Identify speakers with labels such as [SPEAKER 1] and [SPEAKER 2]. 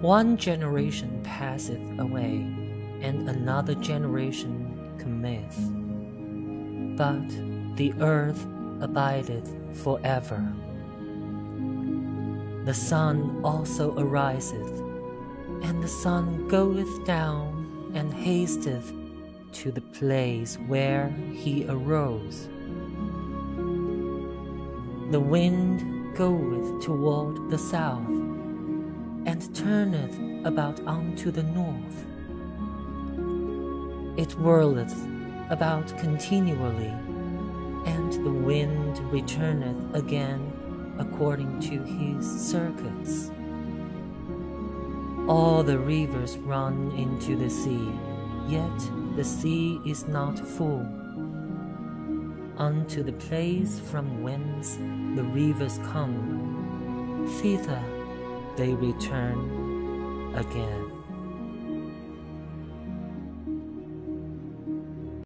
[SPEAKER 1] One generation passeth away, and another generation cometh. But the earth abideth forever. The sun also ariseth, and the sun goeth down and hasteth to the place where he arose. The wind goeth toward the south and turneth about unto the north. It whirleth about continually, and the wind returneth again according to his circuits. All the rivers run into the sea, yet the sea is not full. Unto the place from whence the rivers come, thither they return again.